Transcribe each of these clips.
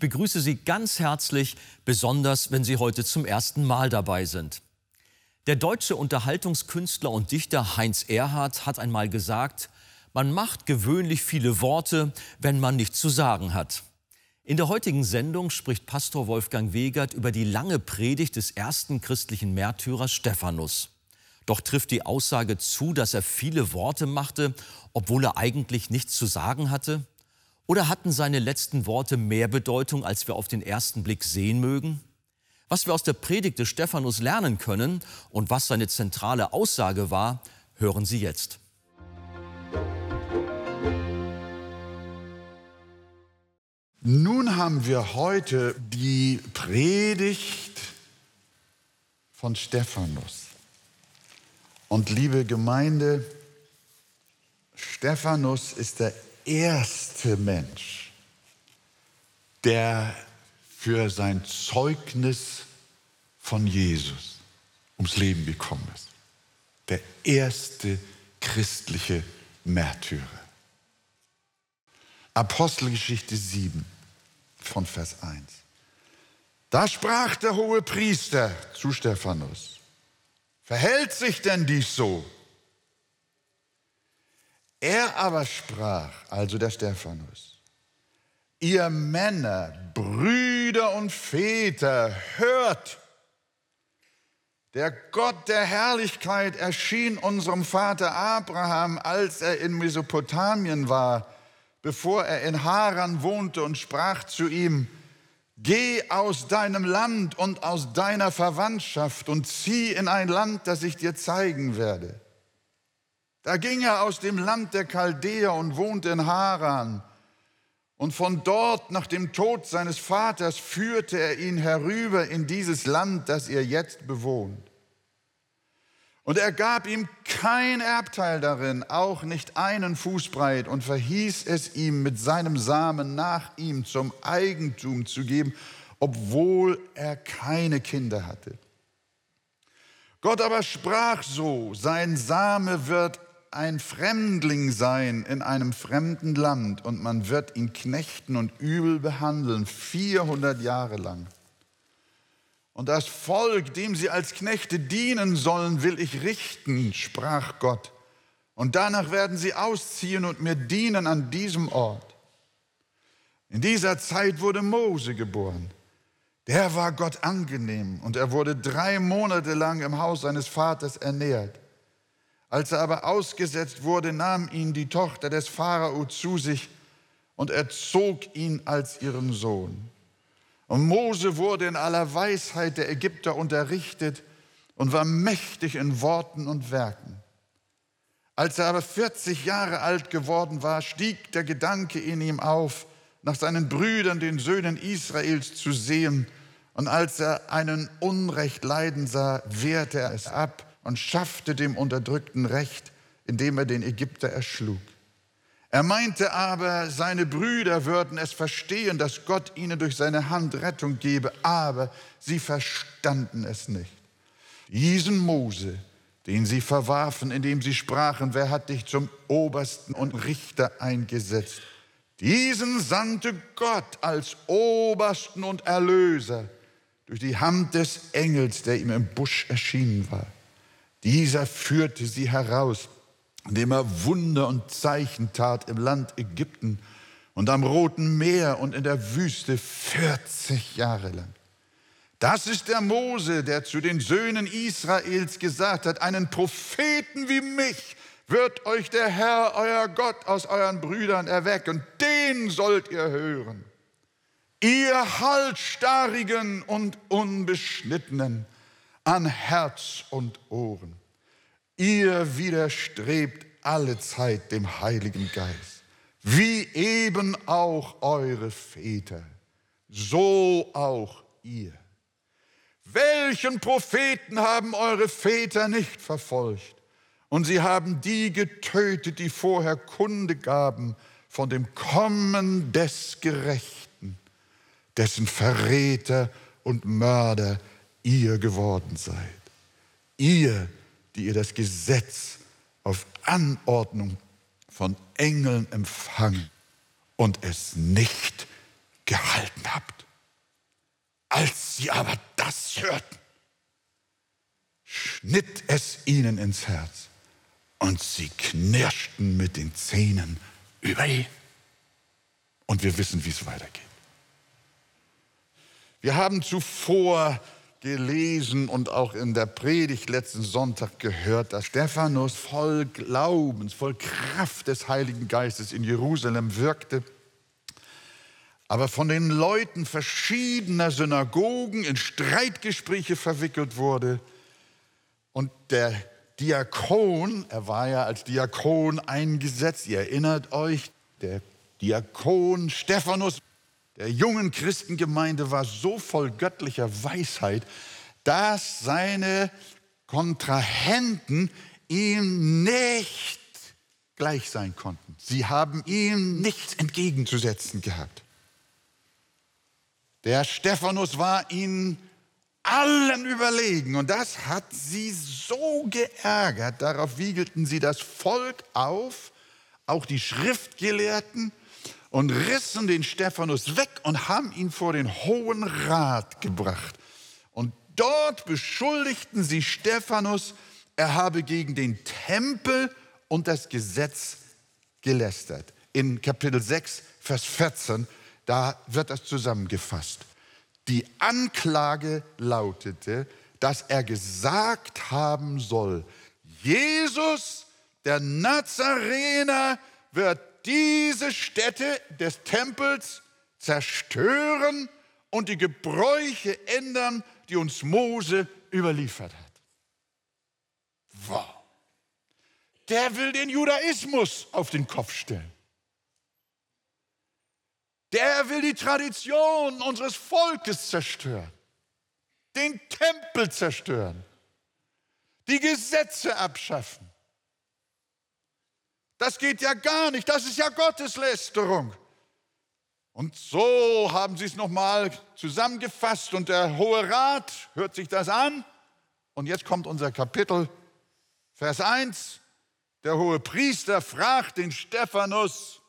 Ich begrüße Sie ganz herzlich, besonders wenn Sie heute zum ersten Mal dabei sind. Der deutsche Unterhaltungskünstler und Dichter Heinz Erhardt hat einmal gesagt, man macht gewöhnlich viele Worte, wenn man nichts zu sagen hat. In der heutigen Sendung spricht Pastor Wolfgang Wegert über die lange Predigt des ersten christlichen Märtyrers Stephanus. Doch trifft die Aussage zu, dass er viele Worte machte, obwohl er eigentlich nichts zu sagen hatte? Oder hatten seine letzten Worte mehr Bedeutung, als wir auf den ersten Blick sehen mögen? Was wir aus der Predigt des Stephanus lernen können und was seine zentrale Aussage war, hören Sie jetzt. Nun haben wir heute die Predigt von Stephanus. Und liebe Gemeinde, Stephanus ist der erste Mensch, der für sein Zeugnis von Jesus ums Leben gekommen ist. Der erste christliche Märtyrer. Apostelgeschichte 7 von Vers 1. Da sprach der hohe Priester zu Stephanus, verhält sich denn dies so? Er aber sprach, also der Stephanus, ihr Männer, Brüder und Väter, hört, der Gott der Herrlichkeit erschien unserem Vater Abraham, als er in Mesopotamien war, bevor er in Haran wohnte und sprach zu ihm, Geh aus deinem Land und aus deiner Verwandtschaft und zieh in ein Land, das ich dir zeigen werde. Da ging er aus dem Land der Chaldäer und wohnte in Haran. Und von dort, nach dem Tod seines Vaters, führte er ihn herüber in dieses Land, das ihr jetzt bewohnt. Und er gab ihm kein Erbteil darin, auch nicht einen Fußbreit, und verhieß es ihm, mit seinem Samen nach ihm zum Eigentum zu geben, obwohl er keine Kinder hatte. Gott aber sprach so, sein Same wird ein Fremdling sein in einem fremden Land und man wird ihn knechten und übel behandeln, 400 Jahre lang. Und das Volk, dem sie als Knechte dienen sollen, will ich richten, sprach Gott. Und danach werden sie ausziehen und mir dienen an diesem Ort. In dieser Zeit wurde Mose geboren. Der war Gott angenehm und er wurde drei Monate lang im Haus seines Vaters ernährt. Als er aber ausgesetzt wurde, nahm ihn die Tochter des Pharao zu sich und erzog ihn als ihren Sohn. Und Mose wurde in aller Weisheit der Ägypter unterrichtet und war mächtig in Worten und Werken. Als er aber 40 Jahre alt geworden war, stieg der Gedanke in ihm auf, nach seinen Brüdern, den Söhnen Israels, zu sehen. Und als er einen Unrecht leiden sah, wehrte er es ab und schaffte dem Unterdrückten Recht, indem er den Ägypter erschlug. Er meinte aber, seine Brüder würden es verstehen, dass Gott ihnen durch seine Hand Rettung gebe, aber sie verstanden es nicht. Diesen Mose, den sie verwarfen, indem sie sprachen, wer hat dich zum Obersten und Richter eingesetzt? Diesen sandte Gott als Obersten und Erlöser durch die Hand des Engels, der ihm im Busch erschienen war. Dieser führte sie heraus, indem er Wunder und Zeichen tat im Land Ägypten und am Roten Meer und in der Wüste 40 Jahre lang. Das ist der Mose, der zu den Söhnen Israels gesagt hat, einen Propheten wie mich wird euch der Herr, euer Gott, aus euren Brüdern erwecken. Den sollt ihr hören. Ihr Halsstarrigen und Unbeschnittenen, an Herz und Ohren. Ihr widerstrebt alle Zeit dem Heiligen Geist, wie eben auch eure Väter, so auch ihr. Welchen Propheten haben eure Väter nicht verfolgt? Und sie haben die getötet, die vorher Kunde gaben von dem Kommen des Gerechten, dessen Verräter und Mörder ihr geworden seid. Ihr, die ihr das Gesetz auf Anordnung von Engeln empfangen und es nicht gehalten habt. sie aber das hörten, schnitt es ihnen ins Herz und sie knirschten mit den Zähnen über ihn. Und wir wissen, wie es weitergeht. Wir haben zuvor gelesen und auch in der Predigt letzten Sonntag gehört, dass Stephanus voll Glaubens, voll Kraft des Heiligen Geistes in Jerusalem wirkte, aber von den Leuten verschiedener Synagogen in Streitgespräche verwickelt wurde. Und der Diakon, er war ja als Diakon eingesetzt, ihr erinnert euch, der Diakon Stephanus der jungen Christengemeinde war so voll göttlicher Weisheit, dass seine Kontrahenten ihm nicht gleich sein konnten. Sie haben ihm nichts entgegenzusetzen gehabt. Der Stephanus war ihnen allen überlegen. Und das hat sie so geärgert. Darauf wiegelten sie das Volk auf, auch die Schriftgelehrten, und rissen den Stephanus weg und haben ihn vor den Hohen Rat gebracht. Und dort beschuldigten sie Stephanus, er habe gegen den Tempel und das Gesetz gelästert. In Kapitel 6, Vers 14, da wird das zusammengefasst. Die Anklage lautete, dass er gesagt haben soll, Jesus, der Nazarener, wird diese Stätte des Tempels zerstören und die Gebräuche ändern, die uns Mose überliefert hat. Wow. Der will den Judaismus auf den Kopf stellen. Der will die Tradition unseres Volkes zerstören, den Tempel zerstören, die Gesetze abschaffen. Das geht ja gar nicht, das ist ja Gotteslästerung. Und so haben sie es nochmal zusammengefasst und der Hohe Rat hört sich das an. Und jetzt kommt unser Kapitel, Vers 1. Der hohe Priester fragt den Stephanus,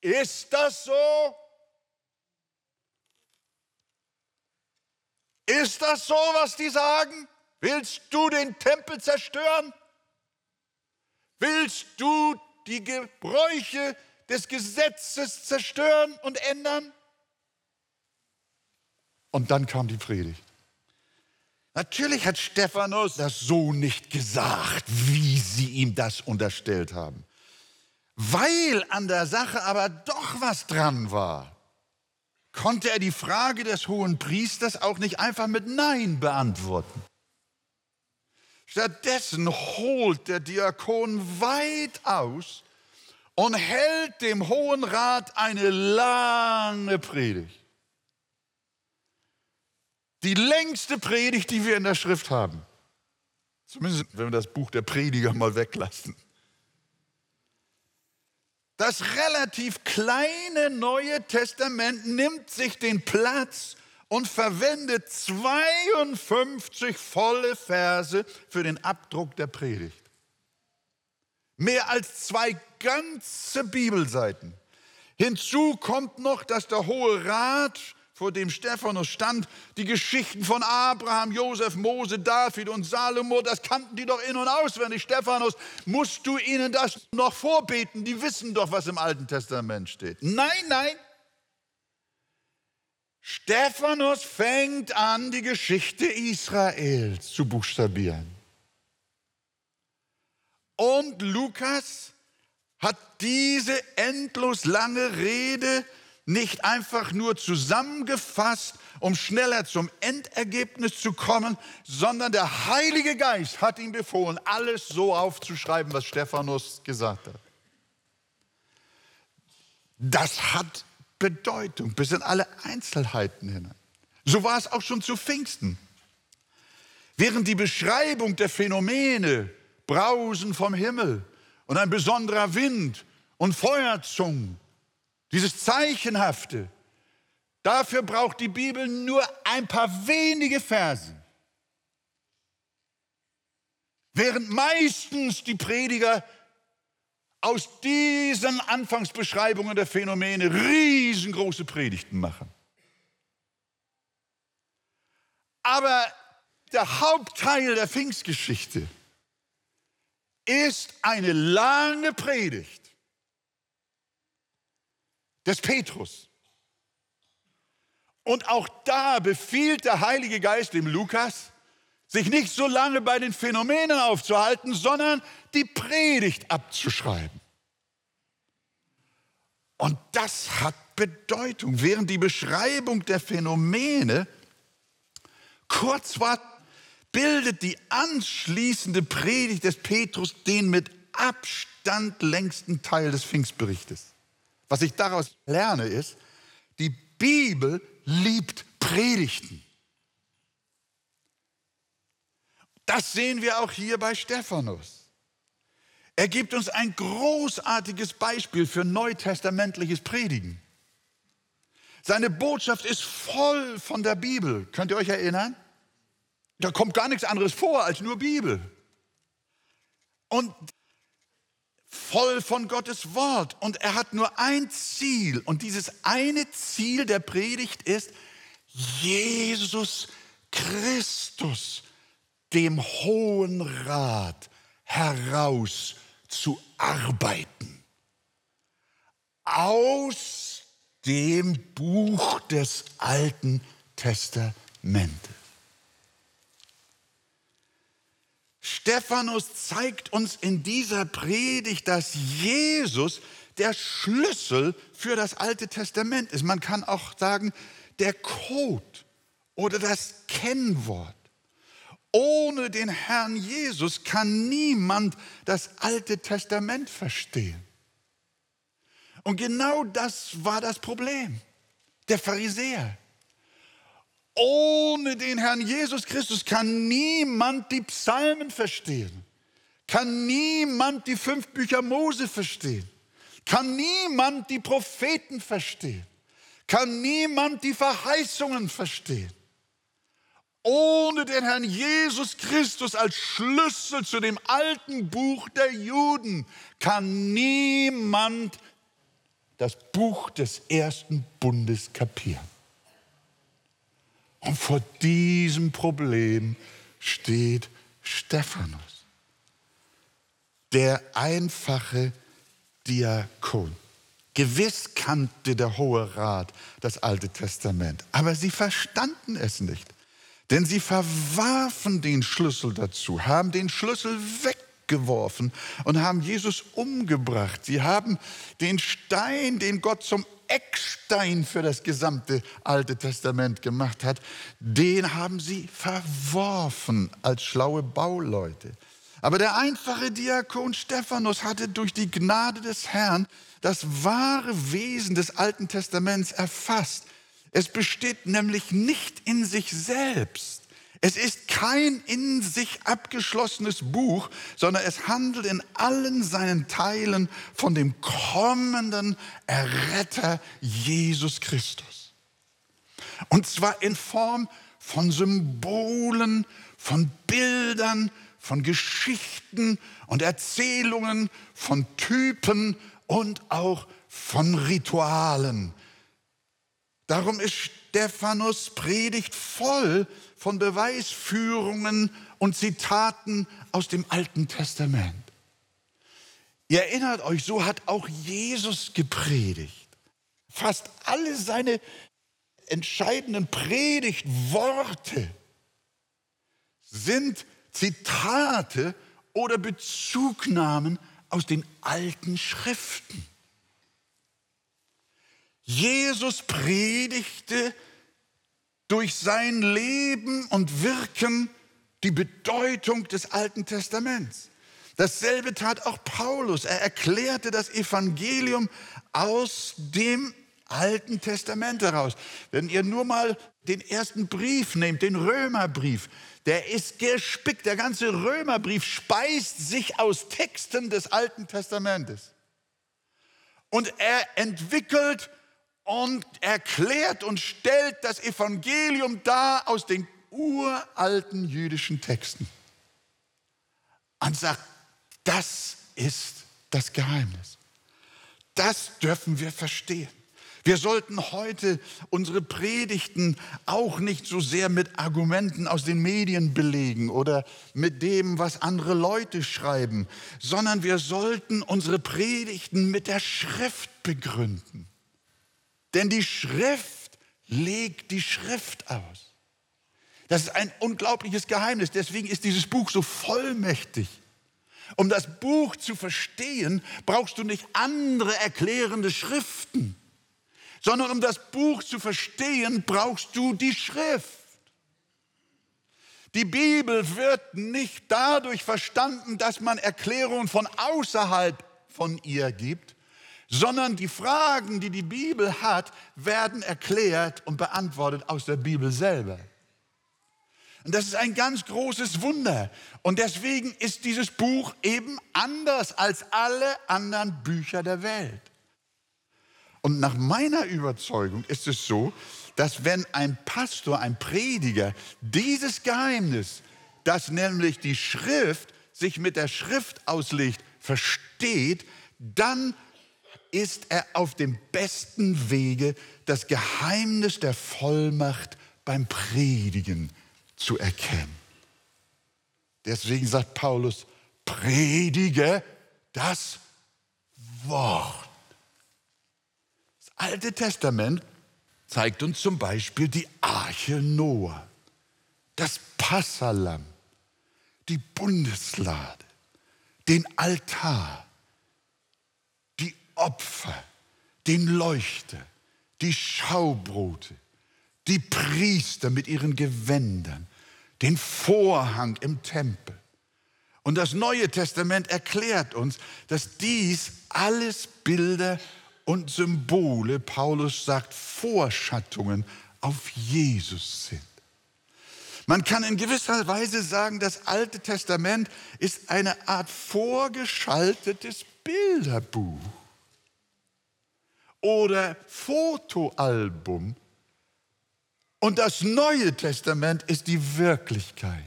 ist das so? Ist das so, was die sagen? Willst du den Tempel zerstören? Willst du die Gebräuche des Gesetzes zerstören und ändern? Und dann kam die Predigt. Natürlich hat Stephanus das so nicht gesagt, wie sie ihm das unterstellt haben. Weil an der Sache aber doch was dran war, konnte er die Frage des hohen Priesters auch nicht einfach mit Nein beantworten. Stattdessen holt der Diakon weit aus und hält dem Hohen Rat eine lange Predigt. Die längste Predigt, die wir in der Schrift haben. Zumindest wenn wir das Buch der Prediger mal weglassen. Das relativ kleine Neue Testament nimmt sich den Platz und verwendet 52 volle Verse für den Abdruck der Predigt. Mehr als zwei ganze Bibelseiten. Hinzu kommt noch, dass der Hohe Rat vor dem Stephanus stand, die Geschichten von Abraham, Josef, Mose, David und Salomo, das kannten die doch in- und auswendig. Stephanus, musst du ihnen das noch vorbeten? Die wissen doch, was im Alten Testament steht. Nein, nein. Stephanus fängt an, die Geschichte Israels zu buchstabieren. Und Lukas hat diese endlos lange Rede nicht einfach nur zusammengefasst, um schneller zum Endergebnis zu kommen, sondern der Heilige Geist hat ihm befohlen, alles so aufzuschreiben, was Stephanus gesagt hat. Das hat Bedeutung bis in alle Einzelheiten hinein. So war es auch schon zu Pfingsten. Während die Beschreibung der Phänomene, Brausen vom Himmel und ein besonderer Wind und Feuerzungen dieses Zeichenhafte, dafür braucht die Bibel nur ein paar wenige Verse. Während meistens die Prediger aus diesen Anfangsbeschreibungen der Phänomene riesengroße Predigten machen. Aber der Hauptteil der Pfingstgeschichte ist eine lange Predigt des Petrus. Und auch da befiehlt der Heilige Geist dem Lukas, sich nicht so lange bei den Phänomenen aufzuhalten, sondern die Predigt abzuschreiben. Und das hat Bedeutung. Während die Beschreibung der Phänomene kurz war, bildet die anschließende Predigt des Petrus den mit Abstand längsten Teil des Pfingstberichtes. Was ich daraus lerne ist, die Bibel liebt Predigten. Das sehen wir auch hier bei Stephanus. Er gibt uns ein großartiges Beispiel für neutestamentliches Predigen. Seine Botschaft ist voll von der Bibel. Könnt ihr euch erinnern? Da kommt gar nichts anderes vor als nur Bibel. Und voll von Gottes Wort. Und er hat nur ein Ziel. Und dieses eine Ziel der Predigt ist, Jesus Christus dem Hohen Rat herauszuarbeiten. Aus dem Buch des Alten Testamentes. Stephanus zeigt uns in dieser Predigt, dass Jesus der Schlüssel für das Alte Testament ist. Man kann auch sagen, der Code oder das Kennwort. Ohne den Herrn Jesus kann niemand das Alte Testament verstehen. Und genau das war das Problem der Pharisäer. Ohne den Herrn Jesus Christus kann niemand die Psalmen verstehen, kann niemand die fünf Bücher Mose verstehen, kann niemand die Propheten verstehen, kann niemand die Verheißungen verstehen. Ohne den Herrn Jesus Christus als Schlüssel zu dem alten Buch der Juden kann niemand das Buch des ersten Bundes kapieren. Und vor diesem Problem steht Stephanus, der einfache Diakon. Gewiss kannte der Hohe Rat das Alte Testament, aber sie verstanden es nicht. Denn sie verwarfen den Schlüssel dazu, haben den Schlüssel weggeworfen und haben Jesus umgebracht. Sie haben den Stein, den Gott zum Eckstein für das gesamte Alte Testament gemacht hat, den haben sie verworfen als schlaue Bauleute. Aber der einfache Diakon Stephanus hatte durch die Gnade des Herrn das wahre Wesen des Alten Testaments erfasst. Es besteht nämlich nicht in sich selbst. Es ist kein in sich abgeschlossenes Buch, sondern es handelt in allen seinen Teilen von dem kommenden Erretter Jesus Christus. Und zwar in Form von Symbolen, von Bildern, von Geschichten und Erzählungen, von Typen und auch von Ritualen. Darum ist Stephanus Predigt voll von Beweisführungen und Zitaten aus dem Alten Testament. Ihr erinnert euch, so hat auch Jesus gepredigt. Fast alle seine entscheidenden Predigtworte sind Zitate oder Bezugnahmen aus den alten Schriften. Jesus predigte durch sein Leben und Wirken die Bedeutung des Alten Testaments. Dasselbe tat auch Paulus. Er erklärte das Evangelium aus dem Alten Testament heraus. Wenn ihr nur mal den ersten Brief nehmt, den Römerbrief, der ist gespickt. Der ganze Römerbrief speist sich aus Texten des Alten Testamentes. Und er entwickelt und erklärt und stellt das Evangelium dar aus den uralten jüdischen Texten und sagt, das ist das Geheimnis. Das dürfen wir verstehen. Wir sollten heute unsere Predigten auch nicht so sehr mit Argumenten aus den Medien belegen oder mit dem, was andere Leute schreiben, sondern wir sollten unsere Predigten mit der Schrift begründen. Denn die Schrift legt die Schrift aus. Das ist ein unglaubliches Geheimnis. Deswegen ist dieses Buch so vollmächtig. Um das Buch zu verstehen, brauchst du nicht andere erklärende Schriften sondern um das Buch zu verstehen, brauchst du die Schrift. Die Bibel wird nicht dadurch verstanden, dass man Erklärungen von außerhalb von ihr gibt, sondern die Fragen, die die Bibel hat, werden erklärt und beantwortet aus der Bibel selber. Und das ist ein ganz großes Wunder. Und deswegen ist dieses Buch eben anders als alle anderen Bücher der Welt. Und nach meiner Überzeugung ist es so, dass wenn ein Pastor, ein Prediger dieses Geheimnis, das nämlich die Schrift sich mit der Schrift auslegt, versteht, dann ist er auf dem besten Wege, das Geheimnis der Vollmacht beim Predigen zu erkennen. Deswegen sagt Paulus, predige das Wort. Alte Testament zeigt uns zum Beispiel die Arche Noah, das Passalam, die Bundeslade, den Altar, Opfer, den Leuchter, die Schaubrote, die Priester mit ihren Gewändern, den Vorhang im Tempel. Und das Neue Testament erklärt uns, dass dies alles Bilder und Symbole, Paulus sagt Vorschattungen auf Jesus sind. Man kann in gewisser Weise sagen, das Alte Testament ist eine Art vorgeschaltetes Bilderbuch oder Fotoalbum. Und das Neue Testament ist die Wirklichkeit.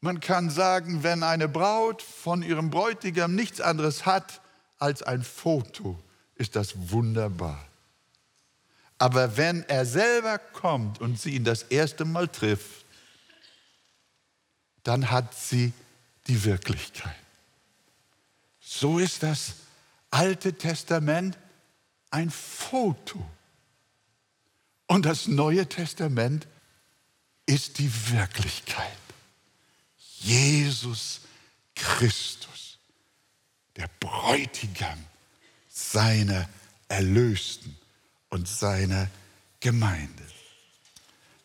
Man kann sagen, wenn eine Braut von ihrem Bräutigam nichts anderes hat als ein Foto, ist das wunderbar. Aber wenn er selber kommt und sie ihn das erste Mal trifft, dann hat sie die Wirklichkeit. So ist das Alte Testament ein Foto. Und das Neue Testament ist die Wirklichkeit. Jesus Christus, der Bräutigam seiner Erlösten und seiner Gemeinde.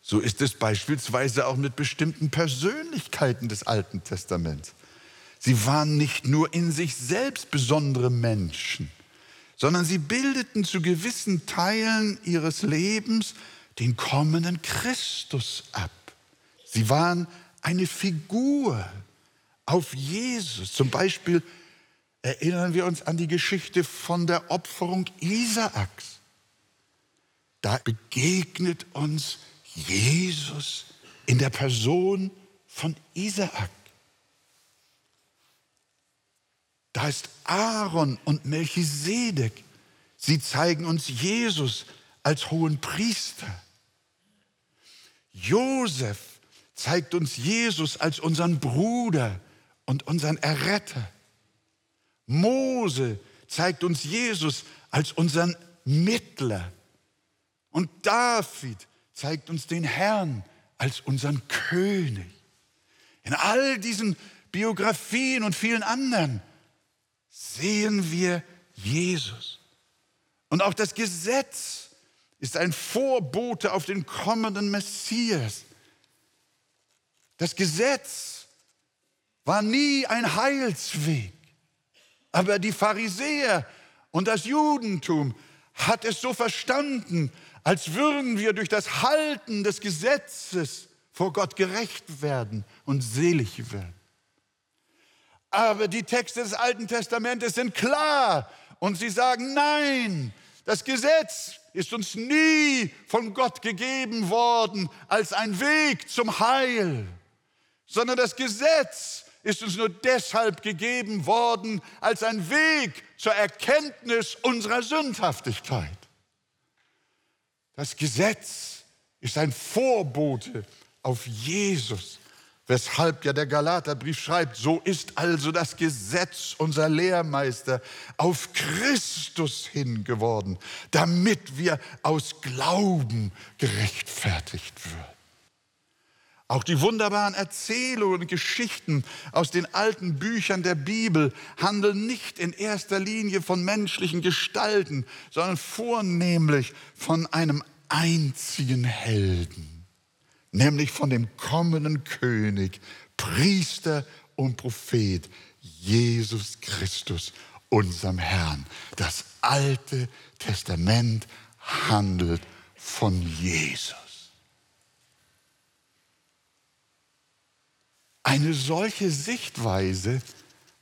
So ist es beispielsweise auch mit bestimmten Persönlichkeiten des Alten Testaments. Sie waren nicht nur in sich selbst besondere Menschen, sondern sie bildeten zu gewissen Teilen ihres Lebens den kommenden Christus ab. Sie waren eine Figur auf Jesus, zum Beispiel erinnern wir uns an die Geschichte von der Opferung Isaaks. Da begegnet uns Jesus in der Person von Isaak. Da ist Aaron und Melchisedek. Sie zeigen uns Jesus als hohen Priester. Josef zeigt uns Jesus als unseren Bruder und unseren Erretter. Mose zeigt uns Jesus als unseren Mittler. Und David zeigt uns den Herrn als unseren König. In all diesen Biografien und vielen anderen sehen wir Jesus. Und auch das Gesetz ist ein Vorbote auf den kommenden Messias. Das Gesetz war nie ein Heilsweg. Aber die Pharisäer und das Judentum hat es so verstanden, als würden wir durch das Halten des Gesetzes vor Gott gerecht werden und selig werden. Aber die Texte des Alten Testamentes sind klar und sie sagen, nein, das Gesetz ist uns nie von Gott gegeben worden als ein Weg zum Heil, sondern das Gesetz ist uns nur deshalb gegeben worden als ein Weg zur Erkenntnis unserer Sündhaftigkeit. Das Gesetz ist ein Vorbote auf Jesus, weshalb ja der Galaterbrief schreibt, so ist also das Gesetz unser Lehrmeister auf Christus hin geworden, damit wir aus Glauben gerechtfertigt würden. Auch die wunderbaren Erzählungen und Geschichten aus den alten Büchern der Bibel handeln nicht in erster Linie von menschlichen Gestalten, sondern vornehmlich von einem einzigen Helden, nämlich von dem kommenden König, Priester und Prophet, Jesus Christus, unserem Herrn. Das Alte Testament handelt von Jesus. Eine solche Sichtweise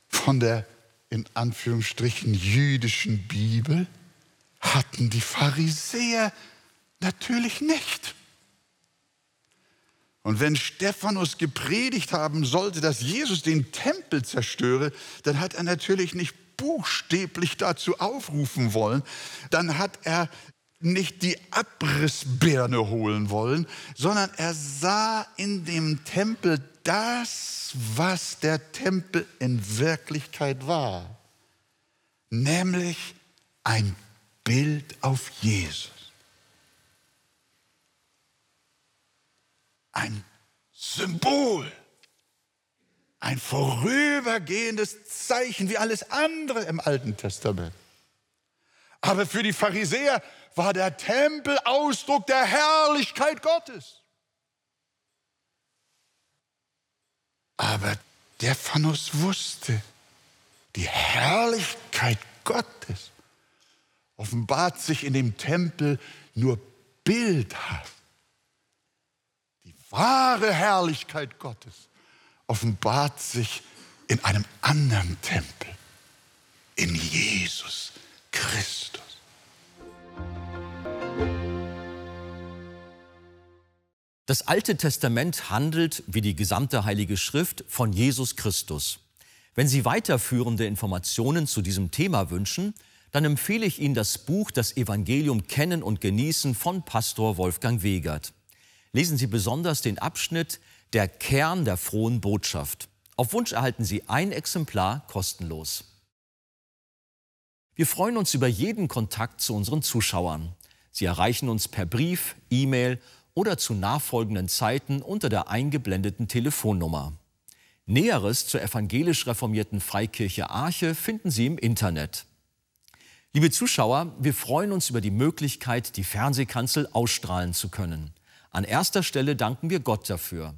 von der in Anführungsstrichen jüdischen Bibel hatten die Pharisäer natürlich nicht. Und wenn Stephanus gepredigt haben sollte, dass Jesus den Tempel zerstöre, dann hat er natürlich nicht buchstäblich dazu aufrufen wollen, dann hat er nicht die Abrissbirne holen wollen, sondern er sah in dem Tempel das, was der Tempel in Wirklichkeit war, nämlich ein Bild auf Jesus. Ein Symbol, ein vorübergehendes Zeichen wie alles andere im Alten Testament. Aber für die Pharisäer war der Tempel Ausdruck der Herrlichkeit Gottes. Aber der Phanus wusste, die Herrlichkeit Gottes offenbart sich in dem Tempel nur bildhaft. Wahre Herrlichkeit Gottes offenbart sich in einem anderen Tempel, in Jesus Christus. Das Alte Testament handelt, wie die gesamte Heilige Schrift, von Jesus Christus. Wenn Sie weiterführende Informationen zu diesem Thema wünschen, dann empfehle ich Ihnen das Buch Das Evangelium Kennen und Genießen von Pastor Wolfgang Wegert. Lesen Sie besonders den Abschnitt Der Kern der frohen Botschaft. Auf Wunsch erhalten Sie ein Exemplar kostenlos. Wir freuen uns über jeden Kontakt zu unseren Zuschauern. Sie erreichen uns per Brief, E-Mail oder zu nachfolgenden Zeiten unter der eingeblendeten Telefonnummer. Näheres zur evangelisch reformierten Freikirche Arche finden Sie im Internet. Liebe Zuschauer, wir freuen uns über die Möglichkeit, die Fernsehkanzel ausstrahlen zu können. An erster Stelle danken wir Gott dafür.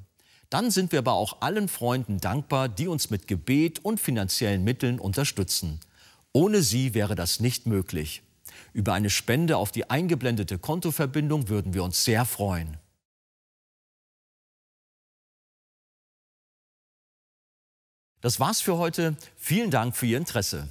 Dann sind wir aber auch allen Freunden dankbar, die uns mit Gebet und finanziellen Mitteln unterstützen. Ohne sie wäre das nicht möglich. Über eine Spende auf die eingeblendete Kontoverbindung würden wir uns sehr freuen. Das war's für heute. Vielen Dank für Ihr Interesse.